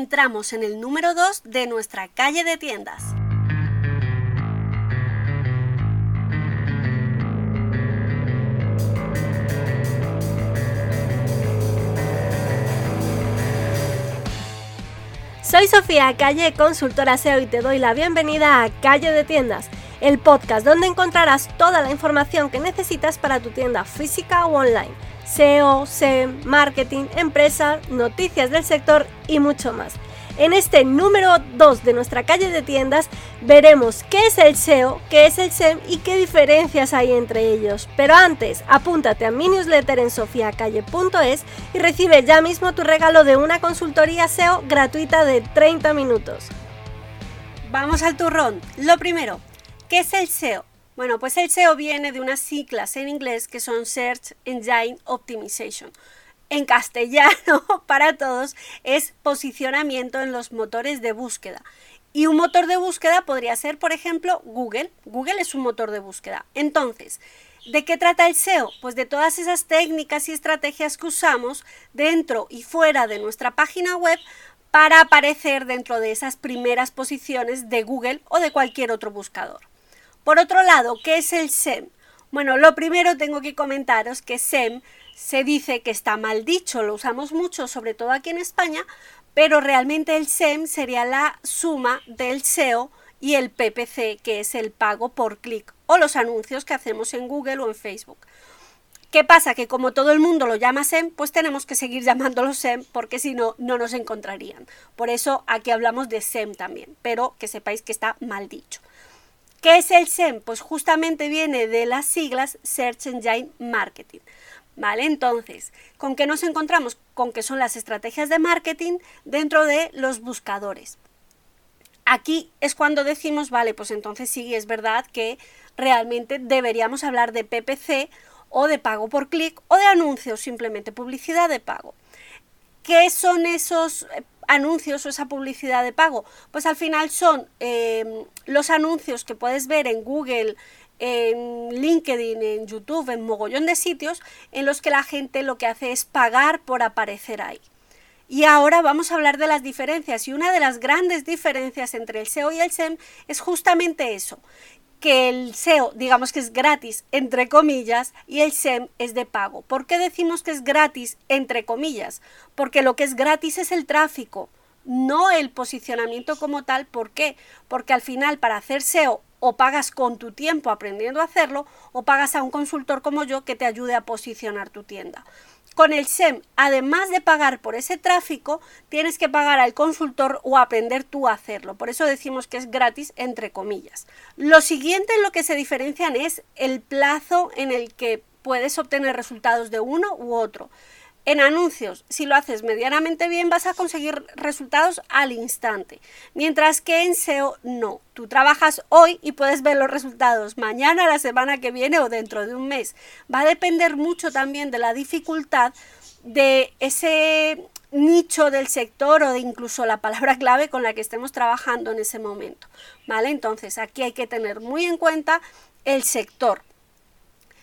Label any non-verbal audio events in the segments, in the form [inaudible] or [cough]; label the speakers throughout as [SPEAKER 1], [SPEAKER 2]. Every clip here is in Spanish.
[SPEAKER 1] entramos en el número 2 de nuestra calle de tiendas. Soy Sofía Calle, consultora SEO y te doy la bienvenida a Calle de Tiendas, el podcast donde encontrarás toda la información que necesitas para tu tienda física o online. SEO, SEM, marketing, empresas, noticias del sector y mucho más. En este número 2 de nuestra calle de tiendas veremos qué es el SEO, qué es el SEM y qué diferencias hay entre ellos. Pero antes, apúntate a mi newsletter en sofiacalle.es y recibe ya mismo tu regalo de una consultoría SEO gratuita de 30 minutos. Vamos al turrón. Lo primero, ¿qué es el SEO? Bueno, pues el SEO viene de unas siglas en inglés que son Search Engine Optimization en castellano [laughs] para todos es posicionamiento en los motores de búsqueda. Y un motor de búsqueda podría ser, por ejemplo, Google. Google es un motor de búsqueda. Entonces, ¿de qué trata el SEO? Pues de todas esas técnicas y estrategias que usamos dentro y fuera de nuestra página web para aparecer dentro de esas primeras posiciones de Google o de cualquier otro buscador. Por otro lado, ¿qué es el SEM? Bueno, lo primero tengo que comentaros que SEM se dice que está mal dicho, lo usamos mucho, sobre todo aquí en España, pero realmente el SEM sería la suma del SEO y el PPC, que es el pago por clic, o los anuncios que hacemos en Google o en Facebook. ¿Qué pasa? Que como todo el mundo lo llama SEM, pues tenemos que seguir [laughs] llamándolo SEM porque si no, no nos encontrarían. Por eso aquí hablamos de SEM también, pero que sepáis que está mal dicho. ¿Qué es el SEM? Pues justamente viene de las siglas Search Engine Marketing. ¿Vale? Entonces, ¿con qué nos encontramos? Con que son las estrategias de marketing dentro de los buscadores. Aquí es cuando decimos, vale, pues entonces sí es verdad que realmente deberíamos hablar de PPC o de pago por clic o de anuncios, simplemente publicidad de pago. ¿Qué son esos eh, anuncios o esa publicidad de pago? Pues al final son eh, los anuncios que puedes ver en Google, en LinkedIn, en YouTube, en mogollón de sitios en los que la gente lo que hace es pagar por aparecer ahí. Y ahora vamos a hablar de las diferencias y una de las grandes diferencias entre el SEO y el SEM es justamente eso, que el SEO digamos que es gratis entre comillas y el SEM es de pago. ¿Por qué decimos que es gratis entre comillas? Porque lo que es gratis es el tráfico, no el posicionamiento como tal. ¿Por qué? Porque al final para hacer SEO o pagas con tu tiempo aprendiendo a hacerlo o pagas a un consultor como yo que te ayude a posicionar tu tienda. Con el SEM, además de pagar por ese tráfico, tienes que pagar al consultor o aprender tú a hacerlo. Por eso decimos que es gratis, entre comillas. Lo siguiente en lo que se diferencian es el plazo en el que puedes obtener resultados de uno u otro. En anuncios, si lo haces medianamente bien, vas a conseguir resultados al instante, mientras que en SEO no. Tú trabajas hoy y puedes ver los resultados mañana, la semana que viene o dentro de un mes. Va a depender mucho también de la dificultad de ese nicho del sector o de incluso la palabra clave con la que estemos trabajando en ese momento. ¿Vale? Entonces, aquí hay que tener muy en cuenta el sector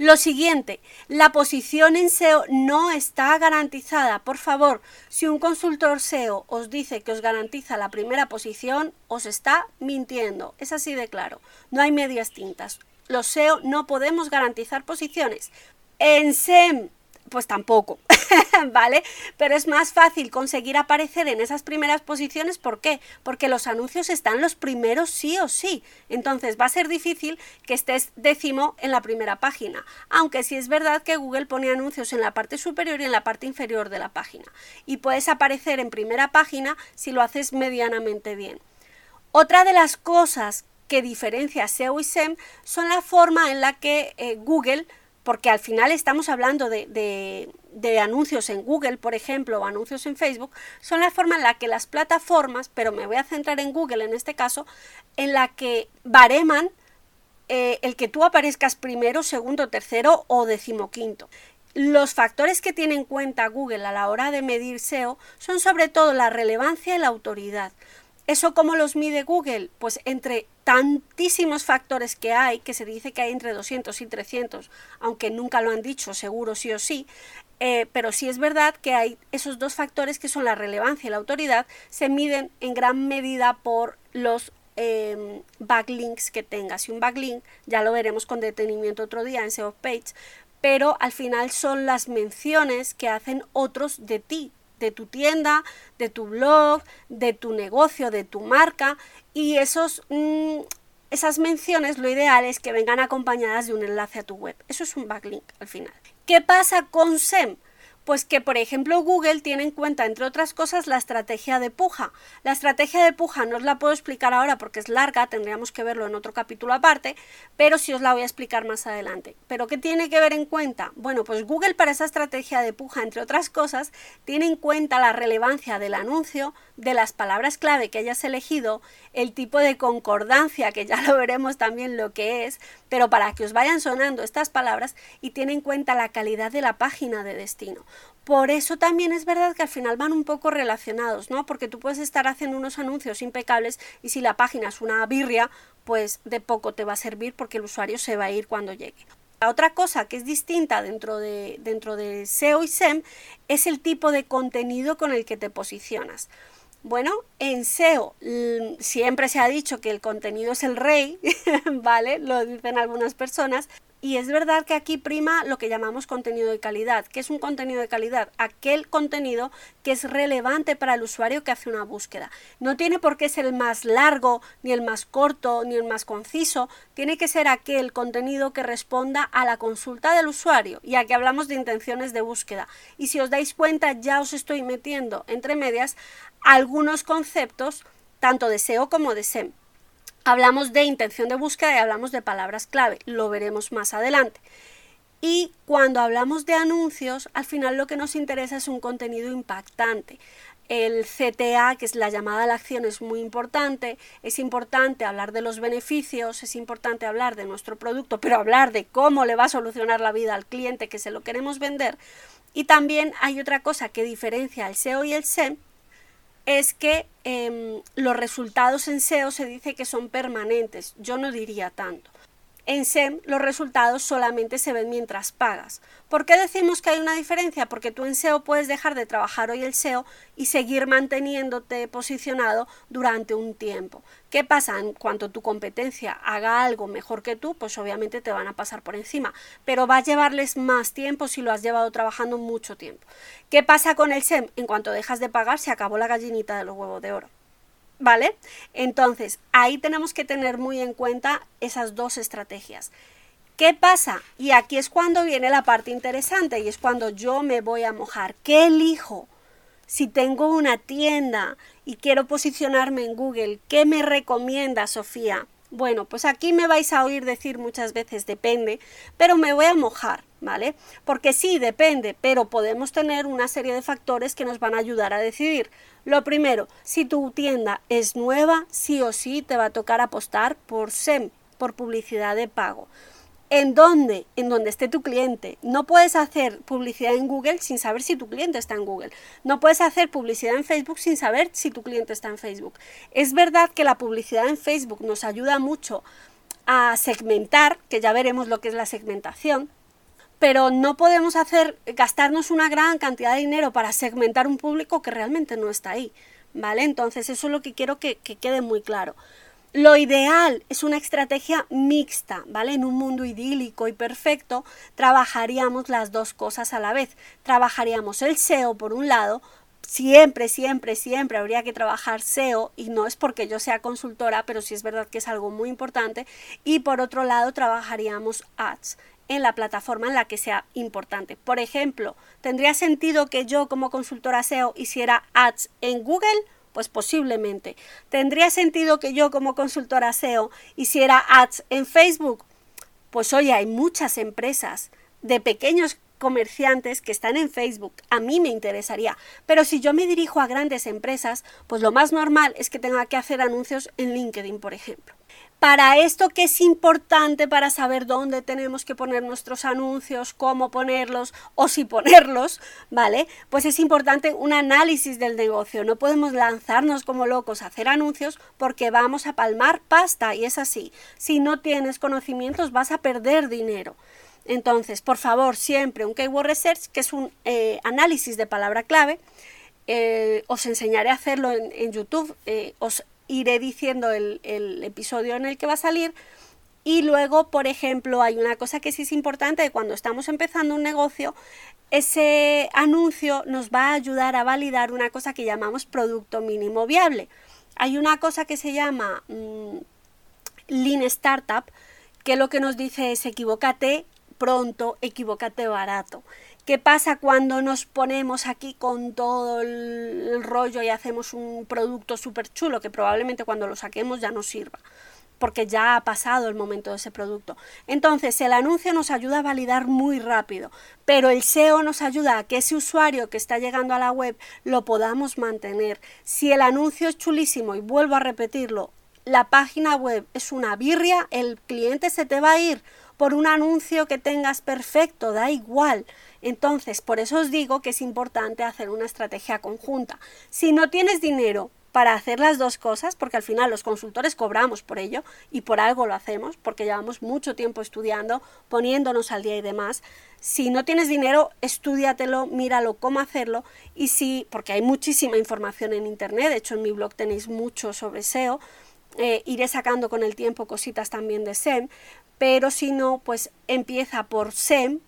[SPEAKER 1] lo siguiente, la posición en SEO no está garantizada. Por favor, si un consultor SEO os dice que os garantiza la primera posición, os está mintiendo. Es así de claro. No hay medias tintas. Los SEO no podemos garantizar posiciones. En SEM pues tampoco, [laughs] ¿vale? Pero es más fácil conseguir aparecer en esas primeras posiciones, ¿por qué? Porque los anuncios están los primeros sí o sí. Entonces va a ser difícil que estés décimo en la primera página, aunque sí es verdad que Google pone anuncios en la parte superior y en la parte inferior de la página. Y puedes aparecer en primera página si lo haces medianamente bien. Otra de las cosas que diferencia SEO y SEM son la forma en la que eh, Google porque al final estamos hablando de, anuncios en Google, por ejemplo, o anuncios en Facebook, son la forma en la que las plataformas, pero me voy a centrar en Google en este caso, en la que bareman eh, el que tú aparezcas primero, segundo, tercero o decimoquinto. Los factores que tiene en cuenta Google a la hora de medir SEO son sobre todo la relevancia y la autoridad. ¿Eso cómo los mide Google? Pues entre tantísimos factores que hay, que se dice que hay entre 200 y 300, aunque nunca lo han dicho, seguro sí o sí, Eh, pero sí es verdad que hay esos dos factores que son la relevancia y la autoridad, se miden en gran medida por los em, backlinks que tengas. Y un backlink, ya lo veremos con detenimiento otro día en SEO Page, pero al final son las menciones que hacen otros de ti, de tu tienda, de tu blog, de tu negocio, de tu marca y esos, mm, esas menciones lo ideal es que vengan acompañadas de un enlace a tu web. Eso es un backlink al final. ¿Qué pasa con SEM? Pues que, por ejemplo, Google tiene en cuenta, entre otras cosas, la estrategia de puja. La estrategia de puja no os la puedo explicar ahora porque es larga, tendríamos que verlo en otro capítulo aparte, pero sí os la voy a explicar más adelante. ¿Pero qué tiene que ver en cuenta? Bueno, pues Google para esa estrategia de puja, entre otras cosas, tiene en cuenta la relevancia del anuncio, de las palabras clave que hayas elegido, el tipo de concordancia, que ya lo veremos también lo que es, pero para que os vayan sonando estas palabras y tiene en cuenta la calidad de la página de destino. Por eso también es verdad que al final van un poco relacionados, ¿no? Porque tú puedes estar haciendo unos anuncios impecables y si la página es una birria, pues de poco te va a servir porque el usuario se va a ir cuando llegue. La otra cosa que es distinta dentro de, dentro de SEO y SEM es el tipo de contenido con el que te posicionas. Bueno, en SEO siempre se ha dicho que el contenido es el rey, [laughs] ¿vale? Lo dicen algunas personas, y es verdad que aquí prima lo que llamamos contenido de calidad. ¿Qué es un contenido de calidad? Aquel contenido que es relevante para el usuario que hace una búsqueda. No tiene por qué ser el más largo, ni el más corto, ni el más conciso. Tiene que ser aquel contenido que responda a la consulta del usuario. Y aquí hablamos de intenciones de búsqueda. Y si os dais cuenta, ya os estoy metiendo entre medias algunos conceptos tanto de SEO como de SEM. Hablamos de intención de búsqueda y hablamos de palabras clave, lo veremos más adelante. Y cuando hablamos de anuncios, al final lo que nos interesa es un contenido impactante. El CTA, que es la llamada a la acción, es muy importante. Es importante hablar de los beneficios, es importante hablar de nuestro producto, pero hablar de cómo le va a solucionar la vida al cliente que se lo queremos vender. Y también hay otra cosa que diferencia el SEO y el SEM, es que em, los resultados en SEO se dice que son permanentes. Yo no diría tanto. En SEM los resultados solamente se ven mientras pagas. ¿Por qué decimos que hay una diferencia? Porque tú en SEO puedes dejar de trabajar hoy el SEO y seguir manteniéndote posicionado durante un tiempo. ¿Qué pasa? En cuanto tu competencia haga algo mejor que tú, pues obviamente te van a pasar por encima, pero va a llevarles más tiempo si lo has llevado trabajando mucho tiempo. ¿Qué pasa con el SEM? En cuanto dejas de pagar, se acabó la gallinita de los huevos de oro. ¿Vale? Entonces, ahí tenemos que tener muy en cuenta esas dos estrategias. ¿Qué pasa? Y aquí es cuando viene la parte interesante y es cuando yo me voy a mojar. ¿Qué elijo? Si tengo una tienda y quiero posicionarme en Google, ¿qué me recomienda Sofía? Bueno, pues aquí me vais a oír decir muchas veces depende, pero me voy a mojar, ¿vale? Porque sí, depende, pero podemos tener una serie de factores que nos van a ayudar a decidir. Lo primero, si tu tienda es nueva, sí o sí te va a tocar apostar por SEM, por publicidad de pago. ¿En dónde? En donde esté tu cliente. No puedes hacer publicidad en Google sin saber si tu cliente está en Google. No puedes hacer publicidad en Facebook sin saber si tu cliente está en Facebook. Es verdad que la publicidad en Facebook nos ayuda mucho a segmentar, que ya veremos lo que es la segmentación, pero no podemos hacer gastarnos una gran cantidad de dinero para segmentar un público que realmente no está ahí, ¿vale? Entonces eso es lo que quiero que, que quede muy claro. Lo ideal es una estrategia mixta, ¿vale? En un mundo idílico y perfecto trabajaríamos las dos cosas a la vez. Trabajaríamos el SEO por un lado, siempre, siempre, siempre habría que trabajar SEO y no es porque yo sea consultora, pero sí es verdad que es algo muy importante. Y por otro lado trabajaríamos ads en la plataforma en la que sea importante. Por ejemplo, ¿tendría sentido que yo como consultora SEO hiciera ads en Google? Pues posiblemente. ¿Tendría sentido que yo como consultora SEO hiciera ads en Facebook? Pues oye, hay muchas empresas de pequeños comerciantes que están en Facebook. A mí me interesaría. Pero si yo me dirijo a grandes empresas, pues lo más normal es que tenga que hacer anuncios en LinkedIn, por ejemplo. Para esto que es importante para saber dónde tenemos que poner nuestros anuncios, cómo ponerlos o si ponerlos, ¿vale? Pues es importante un análisis del negocio. No podemos lanzarnos como locos a hacer anuncios porque vamos a palmar pasta y es así. Si no tienes conocimientos vas a perder dinero. Entonces, por favor, siempre un Keyword Research, que es un eh, análisis de palabra clave, eh, os enseñaré a hacerlo en, YouTube, eh, iré diciendo el, episodio en el que va a salir. Y luego, por ejemplo, hay una cosa que sí es importante, cuando estamos empezando un negocio, ese anuncio nos va a ayudar a validar una cosa que llamamos producto mínimo viable. Hay una cosa que se llama mm, Lean Startup, que lo que nos dice es equivócate pronto, equivócate barato. ¿Qué pasa cuando nos ponemos aquí con todo el rollo y hacemos un producto súper chulo que probablemente cuando lo saquemos ya no sirva? porque ya ha pasado el momento de ese producto. Entonces, el anuncio nos ayuda a validar muy rápido, pero el SEO nos ayuda a que ese usuario que está llegando a la web lo podamos mantener. Si el anuncio es chulísimo, y vuelvo a repetirlo, la página web es una birria, el cliente se te va a ir por un anuncio que tengas perfecto, da igual. Entonces, por eso os digo que es importante hacer una estrategia conjunta. Si no tienes dinero para hacer las dos cosas, porque al final los consultores cobramos por ello y por algo lo hacemos, porque llevamos mucho tiempo estudiando, poniéndonos al día y demás. Si no tienes dinero, estudiatelo, míralo cómo hacerlo y si, porque hay muchísima información en internet, de hecho en mi blog tenéis mucho sobre SEO, eh, iré sacando con el tiempo cositas también de SEM, pero si no, pues empieza por SEM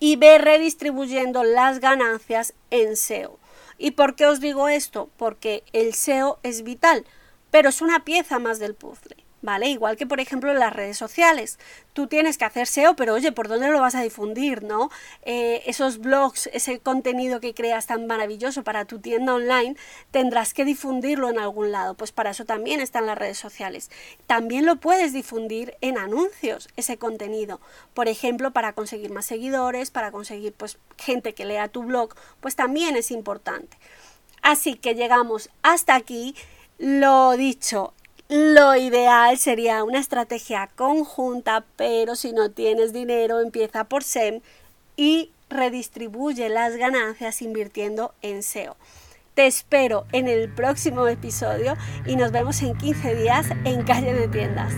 [SPEAKER 1] y ve redistribuyendo las ganancias en SEO. ¿Y por qué os digo esto? Porque el SEO es vital, pero es una pieza más del puzzle. ¿Vale? Igual que, por ejemplo, en las redes sociales. Tú tienes que hacer SEO, pero oye, ¿por dónde lo vas a difundir, no? Eh, esos blogs, ese contenido que creas tan maravilloso para tu tienda online, tendrás que difundirlo en algún lado. Pues para eso también están las redes sociales. También lo puedes difundir en anuncios, ese contenido. Por ejemplo, para conseguir más seguidores, para conseguir pues gente que lea tu blog, pues también es importante. Así que llegamos hasta aquí. Lo dicho, lo ideal sería una estrategia conjunta, pero si no tienes dinero, empieza por SEM y redistribuye las ganancias invirtiendo en SEO. Te espero en el próximo episodio y nos vemos en 15 días en Calle de Tiendas.